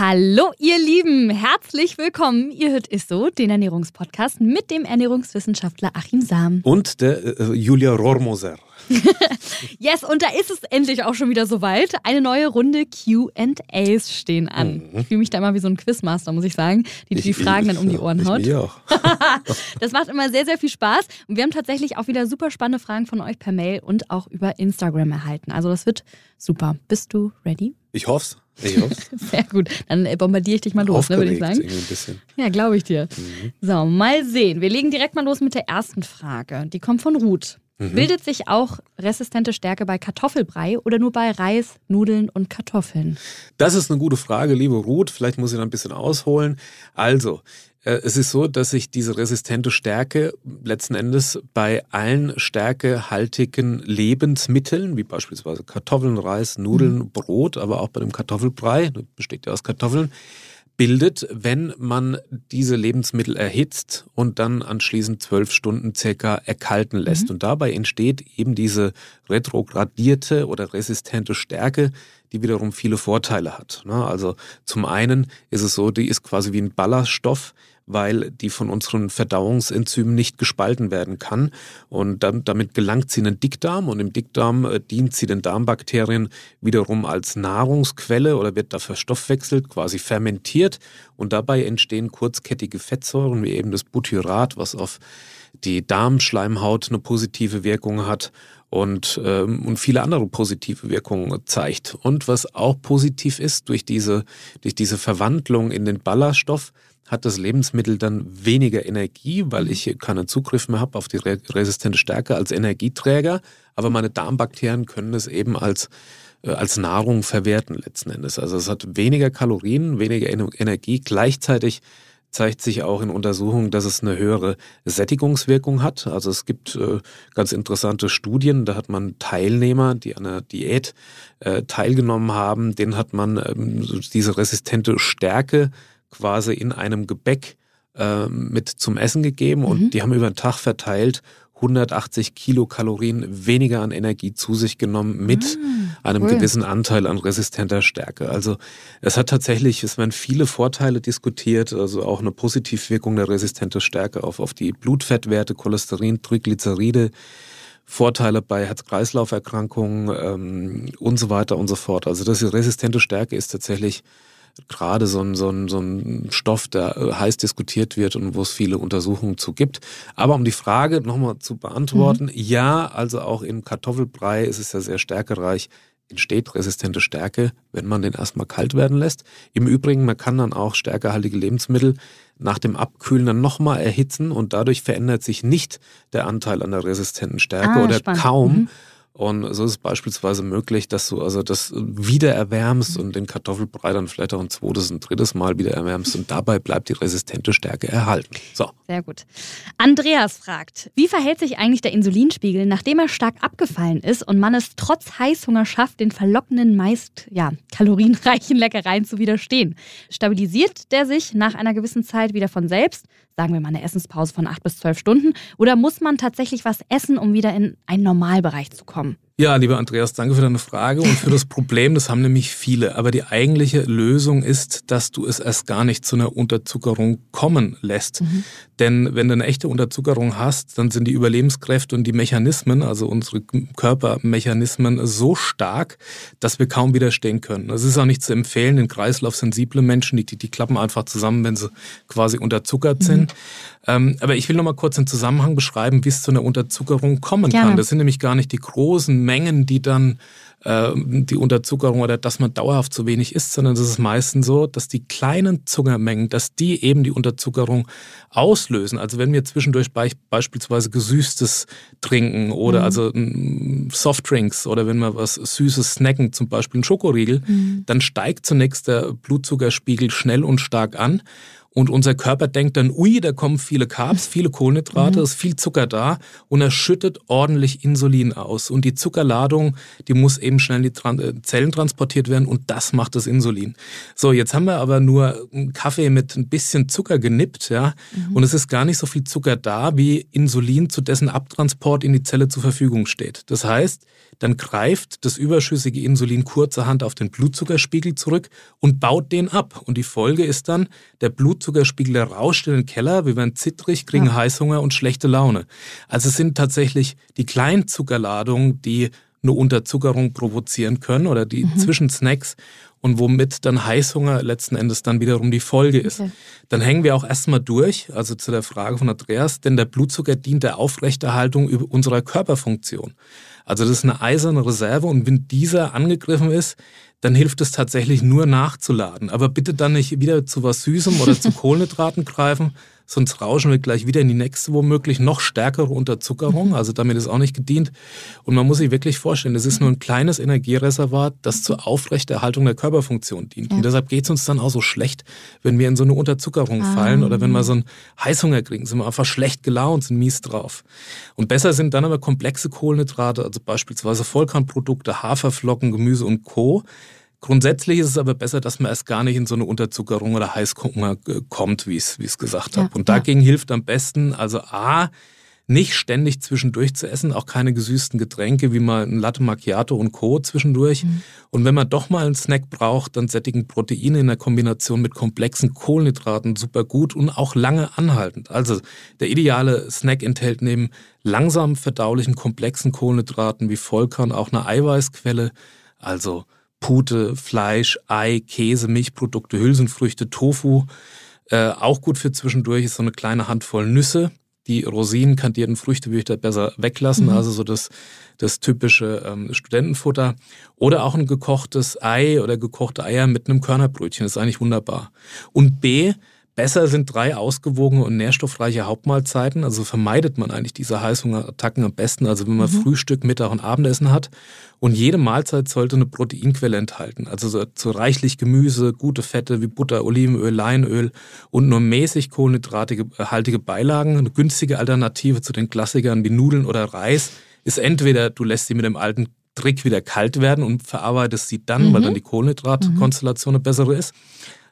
Hallo, ihr Lieben, herzlich willkommen. Ihr hört ist so, den Ernährungspodcast mit dem Ernährungswissenschaftler Achim Sam. Und der äh, Julia Rohrmoser. yes, und da ist es endlich auch schon wieder soweit. Eine neue Runde QAs stehen an. Mhm. Ich fühle mich da immer wie so ein Quizmaster, muss ich sagen, die ich, die Fragen ich, dann um die Ohren haut. Ich auch. das macht immer sehr, sehr viel Spaß. Und wir haben tatsächlich auch wieder super spannende Fragen von euch per Mail und auch über Instagram erhalten. Also das wird super. Bist du ready? Ich hoff's. Ich hoff's. Sehr gut. Dann äh, bombardiere ich dich mal los, ne, würde ich sagen. Ein bisschen. Ja, glaube ich dir. Mhm. So, mal sehen. Wir legen direkt mal los mit der ersten Frage. Die kommt von Ruth. Mhm. Bildet sich auch resistente Stärke bei Kartoffelbrei oder nur bei Reis, Nudeln und Kartoffeln? Das ist eine gute Frage, liebe Ruth. Vielleicht muss ich da ein bisschen ausholen. Also, es ist so, dass sich diese resistente Stärke letzten Endes bei allen stärkehaltigen Lebensmitteln, wie beispielsweise Kartoffeln, Reis, Nudeln, mhm. Brot, aber auch bei dem Kartoffelbrei, besteht ja aus Kartoffeln, bildet, wenn man diese Lebensmittel erhitzt und dann anschließend zwölf Stunden circa erkalten lässt. Mhm. Und dabei entsteht eben diese retrogradierte oder resistente Stärke, die wiederum viele Vorteile hat. Ne? Also zum einen ist es so, die ist quasi wie ein Ballaststoff, weil die von unseren Verdauungsenzymen nicht gespalten werden kann. Und damit gelangt sie in den Dickdarm und im Dickdarm äh, dient sie den Darmbakterien wiederum als Nahrungsquelle oder wird da verstoffwechselt, quasi fermentiert. Und dabei entstehen kurzkettige Fettsäuren wie eben das Butyrat, was auf die Darmschleimhaut eine positive Wirkung hat und, ähm, und viele andere positive Wirkungen zeigt. Und was auch positiv ist, durch diese, durch diese Verwandlung in den Ballaststoff, hat das Lebensmittel dann weniger Energie, weil ich keinen Zugriff mehr habe auf die resistente Stärke als Energieträger. Aber meine Darmbakterien können es eben als, äh, als Nahrung verwerten letzten Endes. Also es hat weniger Kalorien, weniger Energie. Gleichzeitig zeigt sich auch in Untersuchungen, dass es eine höhere Sättigungswirkung hat. Also es gibt äh, ganz interessante Studien, da hat man Teilnehmer, die an einer Diät äh, teilgenommen haben, denen hat man ähm, diese resistente Stärke quasi in einem Gebäck äh, mit zum Essen gegeben und mhm. die haben über den Tag verteilt 180 Kilokalorien weniger an Energie zu sich genommen mit ah, einem cool. gewissen Anteil an resistenter Stärke. Also es hat tatsächlich, es werden viele Vorteile diskutiert, also auch eine Positivwirkung der resistenten Stärke auf, auf die Blutfettwerte, Cholesterin, Triglyceride, Vorteile bei Herz-Kreislauf-Erkrankungen ähm, und so weiter und so fort. Also das resistente Stärke ist tatsächlich gerade so ein, so, ein, so ein Stoff, der äh, heiß diskutiert wird und wo es viele Untersuchungen zu gibt. Aber um die Frage nochmal zu beantworten, mhm. ja, also auch im Kartoffelbrei ist es ja sehr stärkereich, entsteht resistente Stärke, wenn man den erstmal kalt werden lässt. Im Übrigen, man kann dann auch stärkehaltige Lebensmittel nach dem Abkühlen dann nochmal erhitzen und dadurch verändert sich nicht der Anteil an der resistenten Stärke ah, oder spannend. kaum. Mhm. Und so ist es beispielsweise möglich, dass du also das wieder erwärmst und den Kartoffelbrei dann vielleicht auch ein zweites, ein drittes Mal wieder erwärmst und dabei bleibt die resistente Stärke erhalten. So. Sehr gut. Andreas fragt, wie verhält sich eigentlich der Insulinspiegel, nachdem er stark abgefallen ist und man es trotz Heißhunger schafft, den verlockenden, meist ja, kalorienreichen Leckereien zu widerstehen? Stabilisiert der sich nach einer gewissen Zeit wieder von selbst? Sagen wir mal eine Essenspause von acht bis zwölf Stunden? Oder muss man tatsächlich was essen, um wieder in einen Normalbereich zu kommen? Ja, lieber Andreas, danke für deine Frage und für das Problem. Das haben nämlich viele. Aber die eigentliche Lösung ist, dass du es erst gar nicht zu einer Unterzuckerung kommen lässt. Mhm. Denn wenn du eine echte Unterzuckerung hast, dann sind die Überlebenskräfte und die Mechanismen, also unsere Körpermechanismen, so stark, dass wir kaum widerstehen können. Es ist auch nicht zu empfehlen, den Kreislauf sensible Menschen, die, die klappen einfach zusammen, wenn sie quasi unterzuckert mhm. sind. Ähm, aber ich will noch mal kurz den Zusammenhang beschreiben, wie es zu einer Unterzuckerung kommen Gerne. kann. Das sind nämlich gar nicht die großen Mengen, die dann äh, die Unterzuckerung oder dass man dauerhaft zu wenig isst, sondern es ist meistens so, dass die kleinen Zuckermengen, dass die eben die Unterzuckerung auslösen. Also wenn wir zwischendurch be beispielsweise gesüßtes trinken oder mhm. also Softdrinks oder wenn wir was Süßes snacken, zum Beispiel einen Schokoriegel, mhm. dann steigt zunächst der Blutzuckerspiegel schnell und stark an Und unser Körper denkt dann, ui, da kommen viele Carbs, viele Kohlenhydrate, mhm. ist viel Zucker da und er schüttet ordentlich Insulin aus. Und die Zuckerladung, die muss eben schnell in die äh, Zellen transportiert werden und das macht das Insulin. So, jetzt haben wir aber nur einen Kaffee mit ein bisschen Zucker genippt, ja, mhm. und es ist gar nicht so viel Zucker da, wie Insulin zu dessen Abtransport in die Zelle zur Verfügung steht. Das heißt, dann greift das überschüssige Insulin kurzerhand auf den Blutzuckerspiegel zurück und baut den ab. Und die Folge ist dann, der Blutzuckerspiegel der rauscht in den Keller, wir werden zittrig, kriegen ja. Heißhunger und schlechte Laune. Also es sind tatsächlich die Kleinzuckerladungen, die eine Unterzuckerung provozieren können oder die mhm. Zwischensnacks und womit dann Heißhunger letzten Endes dann wiederum die Folge ist. Okay. Dann hängen wir auch erstmal durch, also zu der Frage von Andreas, denn der Blutzucker dient der Aufrechterhaltung unserer Körperfunktion. Also das ist eine eiserne Reserve und wenn dieser angegriffen ist, dann hilft es tatsächlich nur nachzuladen. Aber bitte dann nicht wieder zu was Süßem oder zu Kohlenhydraten greifen, sonst rauschen wir gleich wieder in die nächste womöglich noch stärkere Unterzuckerung. Also damit ist auch nicht gedient. Und man muss sich wirklich vorstellen, das ist nur ein kleines Energiereservat, das zur Aufrechterhaltung der Körperfunktion dient. Und deshalb geht es uns dann auch so schlecht, wenn wir in so eine Unterzuckerung ah. fallen oder wenn wir so einen Heißhunger kriegen, sind wir einfach schlecht gelaunt, sind mies drauf. Und besser sind dann aber komplexe Kohlenhydrate, also beispielsweise Vollkornprodukte, Haferflocken, Gemüse und Co., Grundsätzlich ist es aber besser, dass man erst gar nicht in so eine Unterzuckerung oder Heißhunger äh, kommt, wie ich es gesagt ja, habe. Und dagegen ja. hilft am besten, also A, nicht ständig zwischendurch zu essen, auch keine gesüßten Getränke wie mal ein Latte Macchiato und Co. zwischendurch. Mhm. Und wenn man doch mal einen Snack braucht, dann sättigen Proteine in der Kombination mit komplexen Kohlenhydraten super gut und auch lange anhaltend. Also der ideale Snack enthält neben langsam verdaulichen komplexen Kohlenhydraten wie Vollkorn auch eine Eiweißquelle, also Pute, Fleisch, Ei, Käse, Milchprodukte, Hülsenfrüchte, Tofu. Äh, auch gut für zwischendurch ist so eine kleine Handvoll Nüsse. Die Rosinen, kandierten Früchte würde ich da besser weglassen, mhm. also so das, das typische ähm, Studentenfutter. Oder auch ein gekochtes Ei oder gekochte Eier mit einem Körnerbrötchen, das ist eigentlich wunderbar. Und B, Besser sind drei ausgewogene und nährstoffreiche Hauptmahlzeiten. Also vermeidet man eigentlich diese Heißhungerattacken am besten. Also wenn man mhm. Frühstück, Mittag und Abendessen hat. Und jede Mahlzeit sollte eine Proteinquelle enthalten. Also so, so reichlich Gemüse, gute Fette wie Butter, Olivenöl, Leinöl und nur mäßig kohlenhydratige Beilagen. Eine günstige Alternative zu den Klassikern wie Nudeln oder Reis ist entweder du lässt sie mit dem alten Trick wieder kalt werden und verarbeitest sie dann, mhm. weil dann die Kohlenhydratkonstellation eine bessere ist.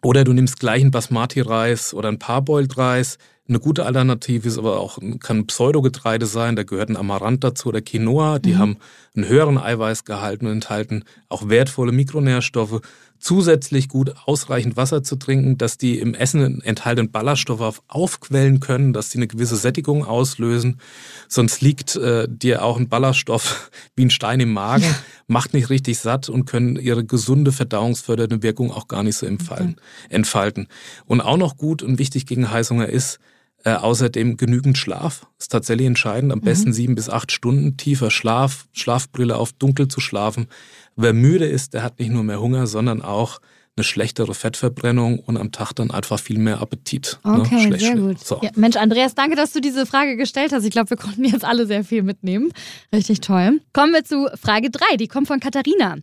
Oder du nimmst gleich einen Basmati-Reis oder ein Parboiled-Reis. Eine gute Alternative ist aber auch, kann Pseudogetreide sein, da gehört ein Amaranth dazu oder Quinoa, die mhm. haben einen höheren Eiweißgehalt und enthalten auch wertvolle Mikronährstoffe zusätzlich gut ausreichend Wasser zu trinken, dass die im Essen enthaltenen Ballaststoffe aufquellen können, dass die eine gewisse Sättigung auslösen. Sonst liegt äh, dir auch ein Ballaststoff wie ein Stein im Magen, ja. macht nicht richtig satt und können ihre gesunde verdauungsfördernde Wirkung auch gar nicht so entfalten. Okay. entfalten. Und auch noch gut und wichtig gegen Heißhunger ist, äh, außerdem genügend Schlaf ist tatsächlich entscheidend. Am mhm. besten sieben bis acht Stunden tiefer Schlaf, Schlafbrille auf, dunkel zu schlafen. Wer müde ist, der hat nicht nur mehr Hunger, sondern auch eine schlechtere Fettverbrennung und am Tag dann einfach viel mehr Appetit. Ne? Okay, ne? sehr gut. So. Ja, Mensch, Andreas, danke, dass du diese Frage gestellt hast. Ich glaube, wir konnten jetzt alle sehr viel mitnehmen. Richtig toll. Kommen wir zu Frage drei. Die kommt von Katharina.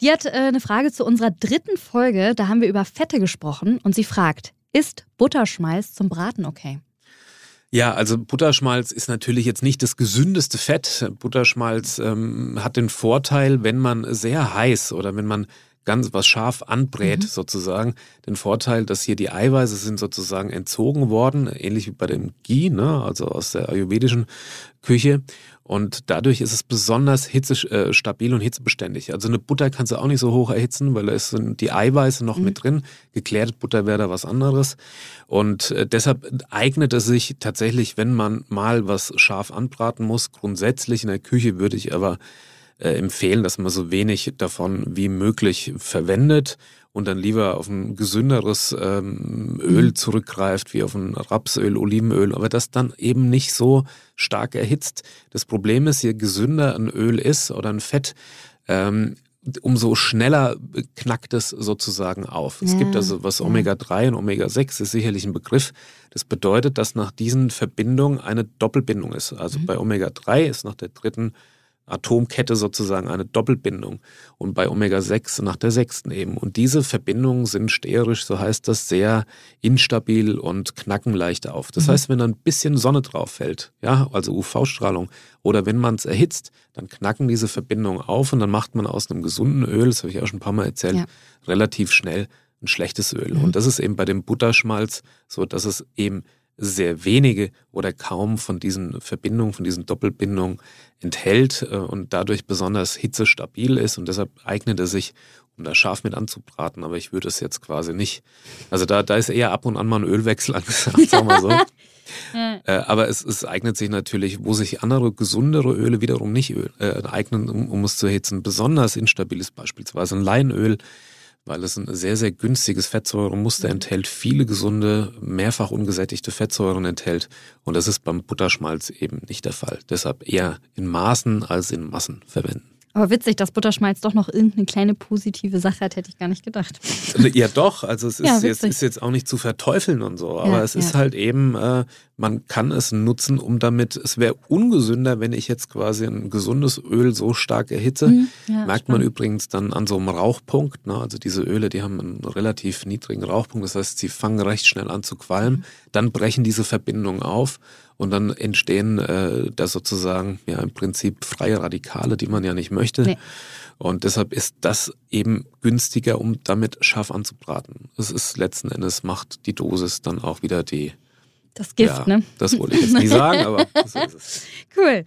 Die hat äh, eine Frage zu unserer dritten Folge. Da haben wir über Fette gesprochen und sie fragt, ist Butterschmalz zum Braten okay? Ja, also Butterschmalz ist natürlich jetzt nicht das gesündeste Fett. Butterschmalz ähm, hat den Vorteil, wenn man sehr heiß oder wenn man ganz was scharf anbrät, mhm. sozusagen, den Vorteil, dass hier die Eiweiße sind sozusagen entzogen worden, ähnlich wie bei dem Ghee, ne, also aus der ayurvedischen Küche. Und dadurch ist es besonders hitzestabil äh, und hitzebeständig. Also eine Butter kannst du auch nicht so hoch erhitzen, weil da sind die Eiweiße noch mhm. mit drin. Geklärte Butter wäre da was anderes. Und äh, deshalb eignet es sich tatsächlich, wenn man mal was scharf anbraten muss. Grundsätzlich in der Küche würde ich aber äh, empfehlen, dass man so wenig davon wie möglich verwendet und dann lieber auf ein gesünderes ähm, Öl mhm. zurückgreift, wie auf ein Rapsöl, Olivenöl, aber das dann eben nicht so stark erhitzt. Das Problem ist, je gesünder ein Öl ist oder ein Fett, ähm, umso schneller knackt es sozusagen auf. Ja. Es gibt also was Omega-3 und Omega-6 ist sicherlich ein Begriff. Das bedeutet, dass nach diesen Verbindungen eine Doppelbindung ist. Also mhm. bei Omega-3 ist nach der dritten Atomkette sozusagen eine Doppelbindung und bei Omega-6 nach der sechsten eben. Und diese Verbindungen sind sterisch, so heißt das, sehr instabil und knacken leicht auf. Das mhm. heißt, wenn da ein bisschen Sonne drauf fällt, ja, also UV-Strahlung, oder wenn man es erhitzt, dann knacken diese Verbindungen auf und dann macht man aus einem gesunden Öl, das habe ich auch schon ein paar Mal erzählt, ja. relativ schnell ein schlechtes Öl. Mhm. Und das ist eben bei dem Butterschmalz so, dass es eben sehr wenige oder kaum von diesen Verbindungen, von diesen Doppelbindungen enthält äh, und dadurch besonders hitzestabil ist und deshalb eignet er sich, um da scharf mit anzubraten. Aber ich würde es jetzt quasi nicht. Also da, da ist eher ab und an mal ein Ölwechsel angesagt, sagen wir so. Ja. Äh, aber es, es, eignet sich natürlich, wo sich andere gesundere Öle wiederum nicht äh, eignen, um, um es zu erhitzen. Besonders instabil ist beispielsweise ein Leinöl weil es ein sehr, sehr günstiges Fettsäuremuster mhm. enthält, viele gesunde, mehrfach ungesättigte Fettsäuren enthält. Und das ist beim Butterschmalz eben nicht der Fall. Deshalb eher in Maßen als in Massen verwenden. Aber witzig, dass Butterschmalz doch noch irgendeine kleine positive Sache hat, hätte ich gar nicht gedacht. Ja, doch. Also es ist, ja, jetzt, ist jetzt auch nicht zu verteufeln und so. Aber ja, es ist halt eben, äh, man kann es nutzen, um damit, es wäre ungesünder, wenn ich jetzt quasi ein gesundes Öl so stark erhitze. Mhm, ja, Merkt man übrigens dann an so einem Rauchpunkt. Ne? Also diese Öle, die haben einen relativ niedrigen Rauchpunkt. Das heißt, sie fangen recht schnell an zu qualmen. Mhm. Dann brechen diese Verbindungen auf. Und dann entstehen äh, da sozusagen ja im Prinzip freie Radikale, die man ja nicht möchte. Nee. Und deshalb ist das eben günstiger, um damit scharf anzubraten. Es ist letzten Endes macht die Dosis dann auch wieder die. Das Gift, ja, ne? Das wollte ich jetzt nicht sagen, aber so ist es. Cool.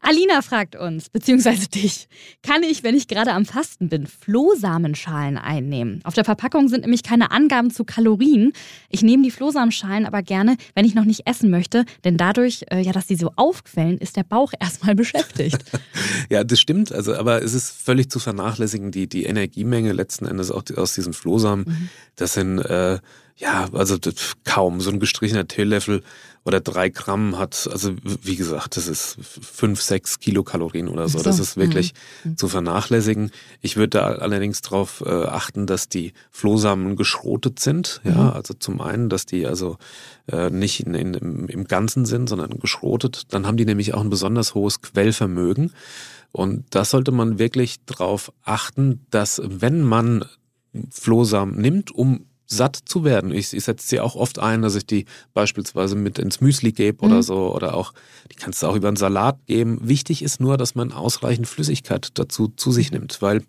Alina fragt uns, beziehungsweise dich, kann ich, wenn ich gerade am Fasten bin, Flohsamenschalen einnehmen? Auf der Verpackung sind nämlich keine Angaben zu Kalorien. Ich nehme die Flohsamenschalen aber gerne, wenn ich noch nicht essen möchte, denn dadurch, äh, ja, dass sie so aufquellen, ist der Bauch erstmal beschäftigt. ja, das stimmt. Also, aber es ist völlig zu vernachlässigen, die, die Energiemenge letzten Endes auch aus diesen Flohsamen. Mhm. Das sind, äh, ja, also kaum so ein gestrichener Teelöffel oder drei Gramm hat, also wie gesagt, das ist fünf, sechs Kilokalorien oder so. so. Das ist wirklich mhm. zu vernachlässigen. Ich würde da allerdings darauf äh, achten, dass die Flohsamen geschrotet sind. Ja, mhm. also zum einen, dass die also äh, nicht in, in, im, im Ganzen sind, sondern geschrotet. Dann haben die nämlich auch ein besonders hohes Quellvermögen. Und da sollte man wirklich darauf achten, dass wenn man Flohsamen nimmt, um satt zu werden. Ich, ich setze sie auch oft ein, dass ich die beispielsweise mit ins Müsli gebe oder mhm. so oder auch, die kannst du auch über einen Salat geben. Wichtig ist nur, dass man ausreichend Flüssigkeit dazu zu sich nimmt, weil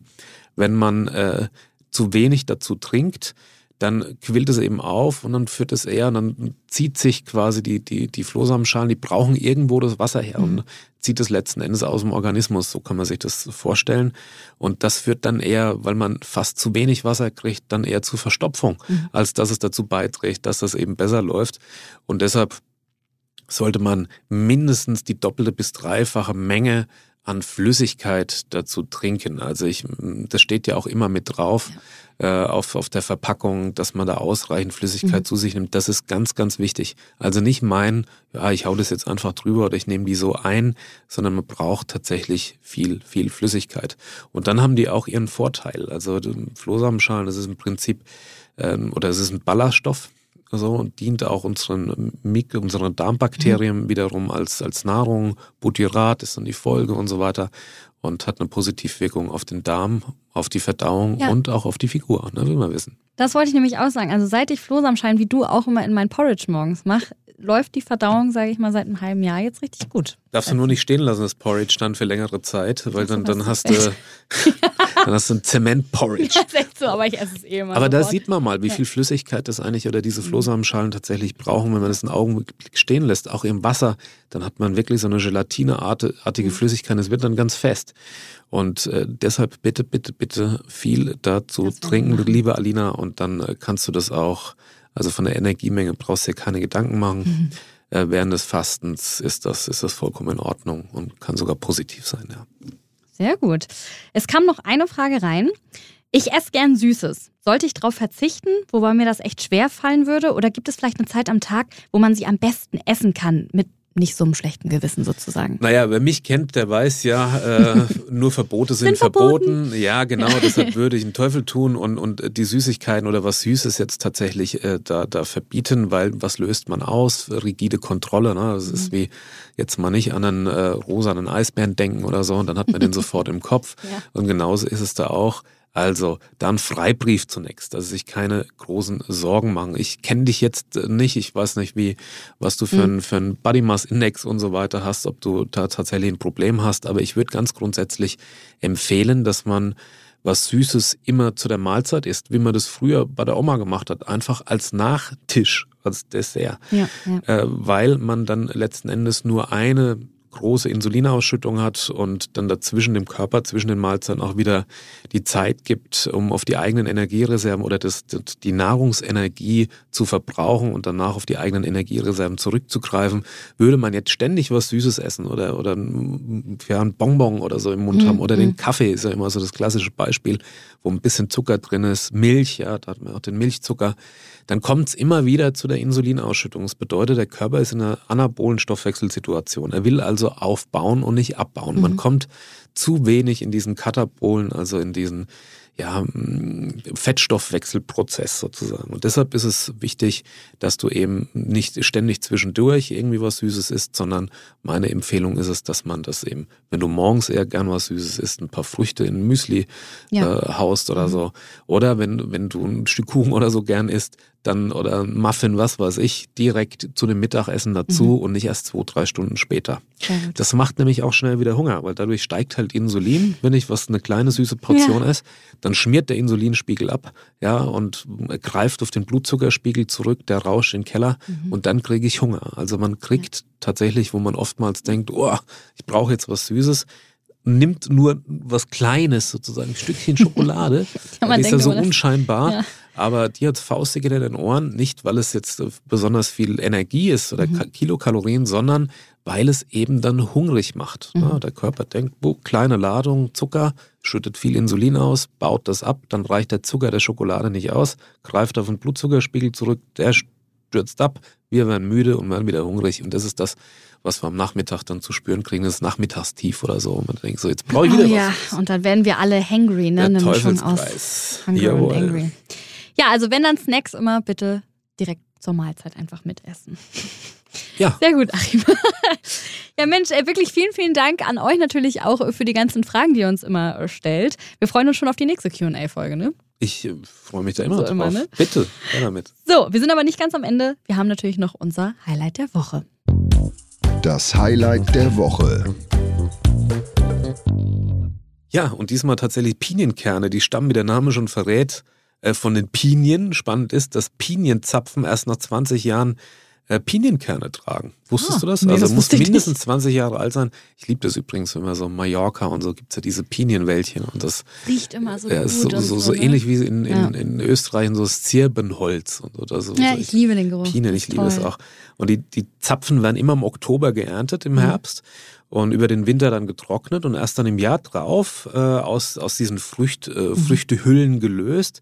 wenn man äh, zu wenig dazu trinkt, dann quillt es eben auf und dann führt es eher, und dann zieht sich quasi die, die, die Flohsamenschalen, die brauchen irgendwo das Wasser her mhm. und zieht es letzten Endes aus dem Organismus, so kann man sich das vorstellen. Und das führt dann eher, weil man fast zu wenig Wasser kriegt, dann eher zu Verstopfung, mhm. als dass es dazu beiträgt, dass das eben besser läuft. Und deshalb sollte man mindestens die doppelte bis dreifache Menge an Flüssigkeit dazu trinken. Also ich, das steht ja auch immer mit drauf ja. äh, auf, auf der Verpackung, dass man da ausreichend Flüssigkeit mhm. zu sich nimmt. Das ist ganz, ganz wichtig. Also nicht meinen, ja, ich hau das jetzt einfach drüber oder ich nehme die so ein, sondern man braucht tatsächlich viel, viel Flüssigkeit. Und dann haben die auch ihren Vorteil. Also Flohsamenschalen, das ist im Prinzip, ähm, oder es ist ein Ballaststoff, so und dient auch unseren, unseren Darmbakterien mhm. wiederum als, als Nahrung. Butyrat ist dann die Folge und so weiter und hat eine Positivwirkung auf den Darm, auf die Verdauung ja. und auch auf die Figur, ne, will man wissen. Das wollte ich nämlich auch sagen. Also seit ich Flohsamenschein wie du auch immer in mein Porridge morgens mache, läuft die Verdauung, sage ich mal, seit einem halben Jahr jetzt richtig gut. Darfst du nur nicht stehen lassen, das Porridge dann für längere Zeit, weil dann, dann hast du dann hast du ein Zement-Porridge. Ja, ist echt so, aber ich esse es eh immer. Aber sofort. da sieht man mal, wie viel Flüssigkeit das eigentlich oder diese mhm. Flohsamenschalen tatsächlich brauchen, wenn man das einen Augenblick stehen lässt, auch im Wasser, dann hat man wirklich so eine gelatineartige mhm. Flüssigkeit, es wird dann ganz fest. Und äh, deshalb bitte, bitte, bitte viel dazu trinken, liebe Alina, und dann äh, kannst du das auch also von der Energiemenge brauchst du dir keine Gedanken machen. Mhm. Äh, während des Fastens ist das, ist das vollkommen in Ordnung und kann sogar positiv sein, ja. Sehr gut. Es kam noch eine Frage rein. Ich esse gern Süßes. Sollte ich darauf verzichten, wobei mir das echt schwer fallen würde? Oder gibt es vielleicht eine Zeit am Tag, wo man sie am besten essen kann? Mit nicht so einem schlechten Gewissen sozusagen. Naja, wer mich kennt, der weiß ja, äh, nur Verbote sind, verboten. verboten. Ja, genau, deshalb würde ich einen Teufel tun und, und die Süßigkeiten oder was Süßes jetzt tatsächlich äh, da, da verbieten, weil was löst man aus? Rigide Kontrolle, ne? Das Mhm. ist wie jetzt mal nicht an einen äh, rosanen Eisbären denken oder so und dann hat man den sofort im Kopf. Ja. Und genauso ist es da auch. Also dann Freibrief zunächst, also sich keine großen Sorgen machen. Ich kenne dich jetzt äh, nicht, ich weiß nicht, wie, was du für einen für einen Body Mass Index und so weiter hast, ob du da tatsächlich ein Problem hast, aber ich würde ganz grundsätzlich empfehlen, dass man was Süßes immer zu der Mahlzeit isst, wie man das früher bei der Oma gemacht hat, einfach als Nachtisch, als Dessert. Ja, ja. äh, weil man dann letzten Endes nur eine große Insulinausschüttung hat und dann dazwischen dem Körper, zwischen den Mahlzeiten auch wieder die Zeit gibt, um auf die eigenen Energiereserven oder das, die Nahrungsenergie zu verbrauchen und danach auf die eigenen Energiereserven zurückzugreifen. Würde man jetzt ständig was Süßes essen oder, oder ja, ein Bonbon oder so im Mund Mhm, haben oder mhm. den Kaffee ist ja immer so das klassische Beispiel, wo ein bisschen Zucker drin ist, Milch, ja, da hat man auch den Milchzucker, dann kommt es immer wieder zu der Insulinausschüttung. Das bedeutet, der Körper ist in einer anabolen Stoffwechselsituation. Er will also aufbauen und nicht abbauen. Man kommt zu wenig in diesen Katabolen, also in diesen ja, Fettstoffwechselprozess sozusagen. Und deshalb ist es wichtig, dass du eben nicht ständig zwischendurch irgendwie was Süßes isst, sondern meine Empfehlung ist es, dass man das eben, wenn du morgens eher gern was Süßes isst, ein paar Früchte in Müsli Ja. äh, haust oder so. Oder wenn, wenn du ein Stück Kuchen oder so gern isst, dann oder Muffin, was weiß ich, direkt zu dem Mittagessen dazu und nicht erst zwei, drei Stunden später. Das macht nämlich auch schnell wieder Hunger, weil dadurch steigt halt Insulin, wenn ich was eine kleine süße Portion esse, dann schmiert der Insulinspiegel ab, ja, und greift auf den Blutzuckerspiegel zurück, der rauscht in den Keller und dann kriege ich Hunger. Also man kriegt tatsächlich, wo man oftmals denkt, oh, ich brauche jetzt was Süßes, nimmt nur was Kleines sozusagen, ein Stückchen Schokolade, Ja, die ist ja denkt so immer, das- unscheinbar, Ja. Aber die hat faustig in den Ohren, nicht weil es jetzt besonders viel Energie ist oder Ka- Kilokalorien, sondern weil es eben dann hungrig macht. Ja, der Körper denkt, oh, kleine Ladung Zucker, schüttet viel Insulin aus, baut das ab, dann reicht der Zucker der Schokolade nicht aus, greift auf den Blutzuckerspiegel zurück, der stürzt ab, wir werden müde und werden wieder hungrig. Und das ist das, was wir am Nachmittag dann zu spüren kriegen, das Nachmittagstief oder so. Und man denkt so, jetzt brauche ich Oh wieder ja, was. und dann werden wir alle hangry, ne? Der Eine Mischung aus Teufelskreis. hungry und Jawohl. angry. Ja, also wenn dann Snacks immer bitte direkt zur Mahlzeit einfach mitessen. Ja. Sehr gut, Achim. ja, Mensch, ey, wirklich vielen, vielen Dank an euch natürlich auch für die ganzen Fragen, die ihr uns immer äh, stellt. Wir freuen uns schon auf die nächste QA-Folge, ne? Ich äh, freue mich da immer So drauf. immer, ne? Bitte, her damit. So, wir sind aber nicht ganz am Ende. Wir haben natürlich noch unser Highlight der Woche. Das Highlight der Woche. Ja, und diesmal tatsächlich Pinienkerne. Die stammen, wie der Name schon verrät, äh, von den Pinien. Spannend ist, dass Pinienzapfen erst nach 20 Jahren äh, Pinienkerne tragen. Wusstest Ah, du das? nee, also das muss mindestens nicht. 20 Jahre alt sein. Ich liebe das übrigens, wenn man so Mallorca und so gibt's ja diese Pinienwäldchen und das Riecht immer so ja, gut. ist so, und so, so ne? ähnlich wie in, in, Ja. in Österreich so das Zirbenholz und oder so. Ja, so ich liebe den Geruch. Pinien, ich liebe es auch. Und die, die Zapfen werden immer im Oktober geerntet, Mhm. im Herbst und über den Winter dann getrocknet und erst dann im Jahr drauf äh, aus, aus diesen Frücht, äh, Mhm. Früchtehüllen gelöst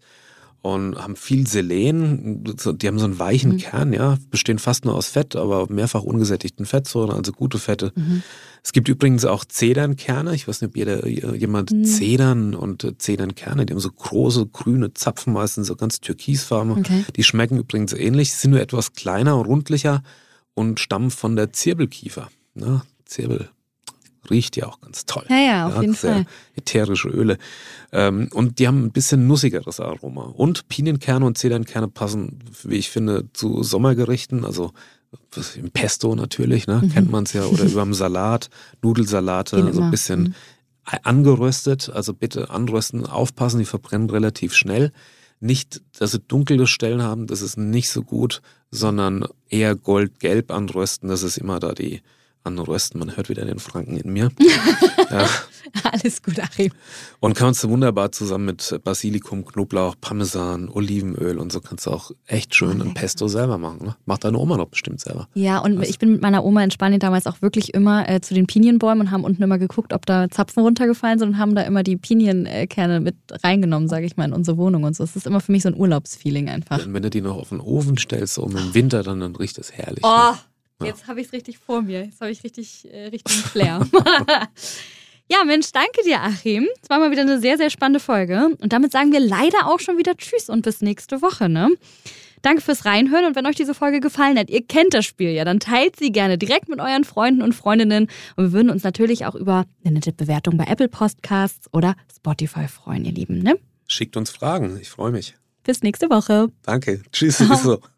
und haben viel Selen. Die haben so einen weichen Mhm. Kern, ja, bestehen fast nur aus Fett, aber mehrfach ungesättigten Fettsäuren, also gute Fette. Mhm. Es gibt übrigens auch Zedernkerne. Ich weiß nicht, ob jeder, jemand Mhm. Zedern und äh, Zedernkerne, die haben so große grüne Zapfen, meistens so ganz türkisfarben. Okay. Die schmecken übrigens ähnlich, sind nur etwas kleiner, rundlicher und stammen von der Zirbelkiefer. Ne? Zirbel riecht ja auch ganz toll. Ja, ja, auf jeden sehr Fall. Ätherische Öle. Ähm, und die haben ein bisschen nussigeres Aroma. Und Pinienkerne und Zedernkerne passen, wie ich finde, zu Sommergerichten, also im Pesto natürlich, ne? Mhm. kennt man es ja, oder überm Salat, Nudelsalate, Geht so immer. ein bisschen Mhm. angeröstet, also bitte anrösten, aufpassen, die verbrennen relativ schnell. Nicht, dass sie dunkle Stellen haben, das ist nicht so gut, sondern eher goldgelb anrösten, das ist immer da die anrösten. Man hört wieder den Franken in mir. ja. Alles gut, Achim. Und kannst du wunderbar zusammen mit Basilikum, Knoblauch, Parmesan, Olivenöl und so kannst du auch echt schön ein lecker. Pesto selber machen. Ne? Macht deine Oma doch bestimmt selber. Ja, und Was? ich bin mit meiner Oma in Spanien damals auch wirklich immer äh, zu den Pinienbäumen und haben unten immer geguckt, ob da Zapfen runtergefallen sind und haben da immer die Pinienkerne mit reingenommen, sage ich mal, in unsere Wohnung und so. Es ist immer für mich so ein Urlaubsfeeling einfach. Und wenn du die noch auf den Ofen stellst, so um im Winter, dann, dann riecht es herrlich. Oh, Ne? Jetzt habe ich es richtig vor mir. Jetzt habe ich richtig, äh, richtig Flair. ja, Mensch, danke dir, Achim. Es war mal wieder eine sehr, sehr spannende Folge. Und damit sagen wir leider auch schon wieder Tschüss und bis nächste Woche. Ne? Danke fürs Reinhören und wenn euch diese Folge gefallen hat, ihr kennt das Spiel ja, dann teilt sie gerne direkt mit euren Freunden und Freundinnen und wir würden uns natürlich auch über eine nette Bewertung bei Apple Podcasts oder Spotify freuen, ihr Lieben. Ne? Schickt uns Fragen, ich freue mich. Bis nächste Woche. Danke. Tschüss.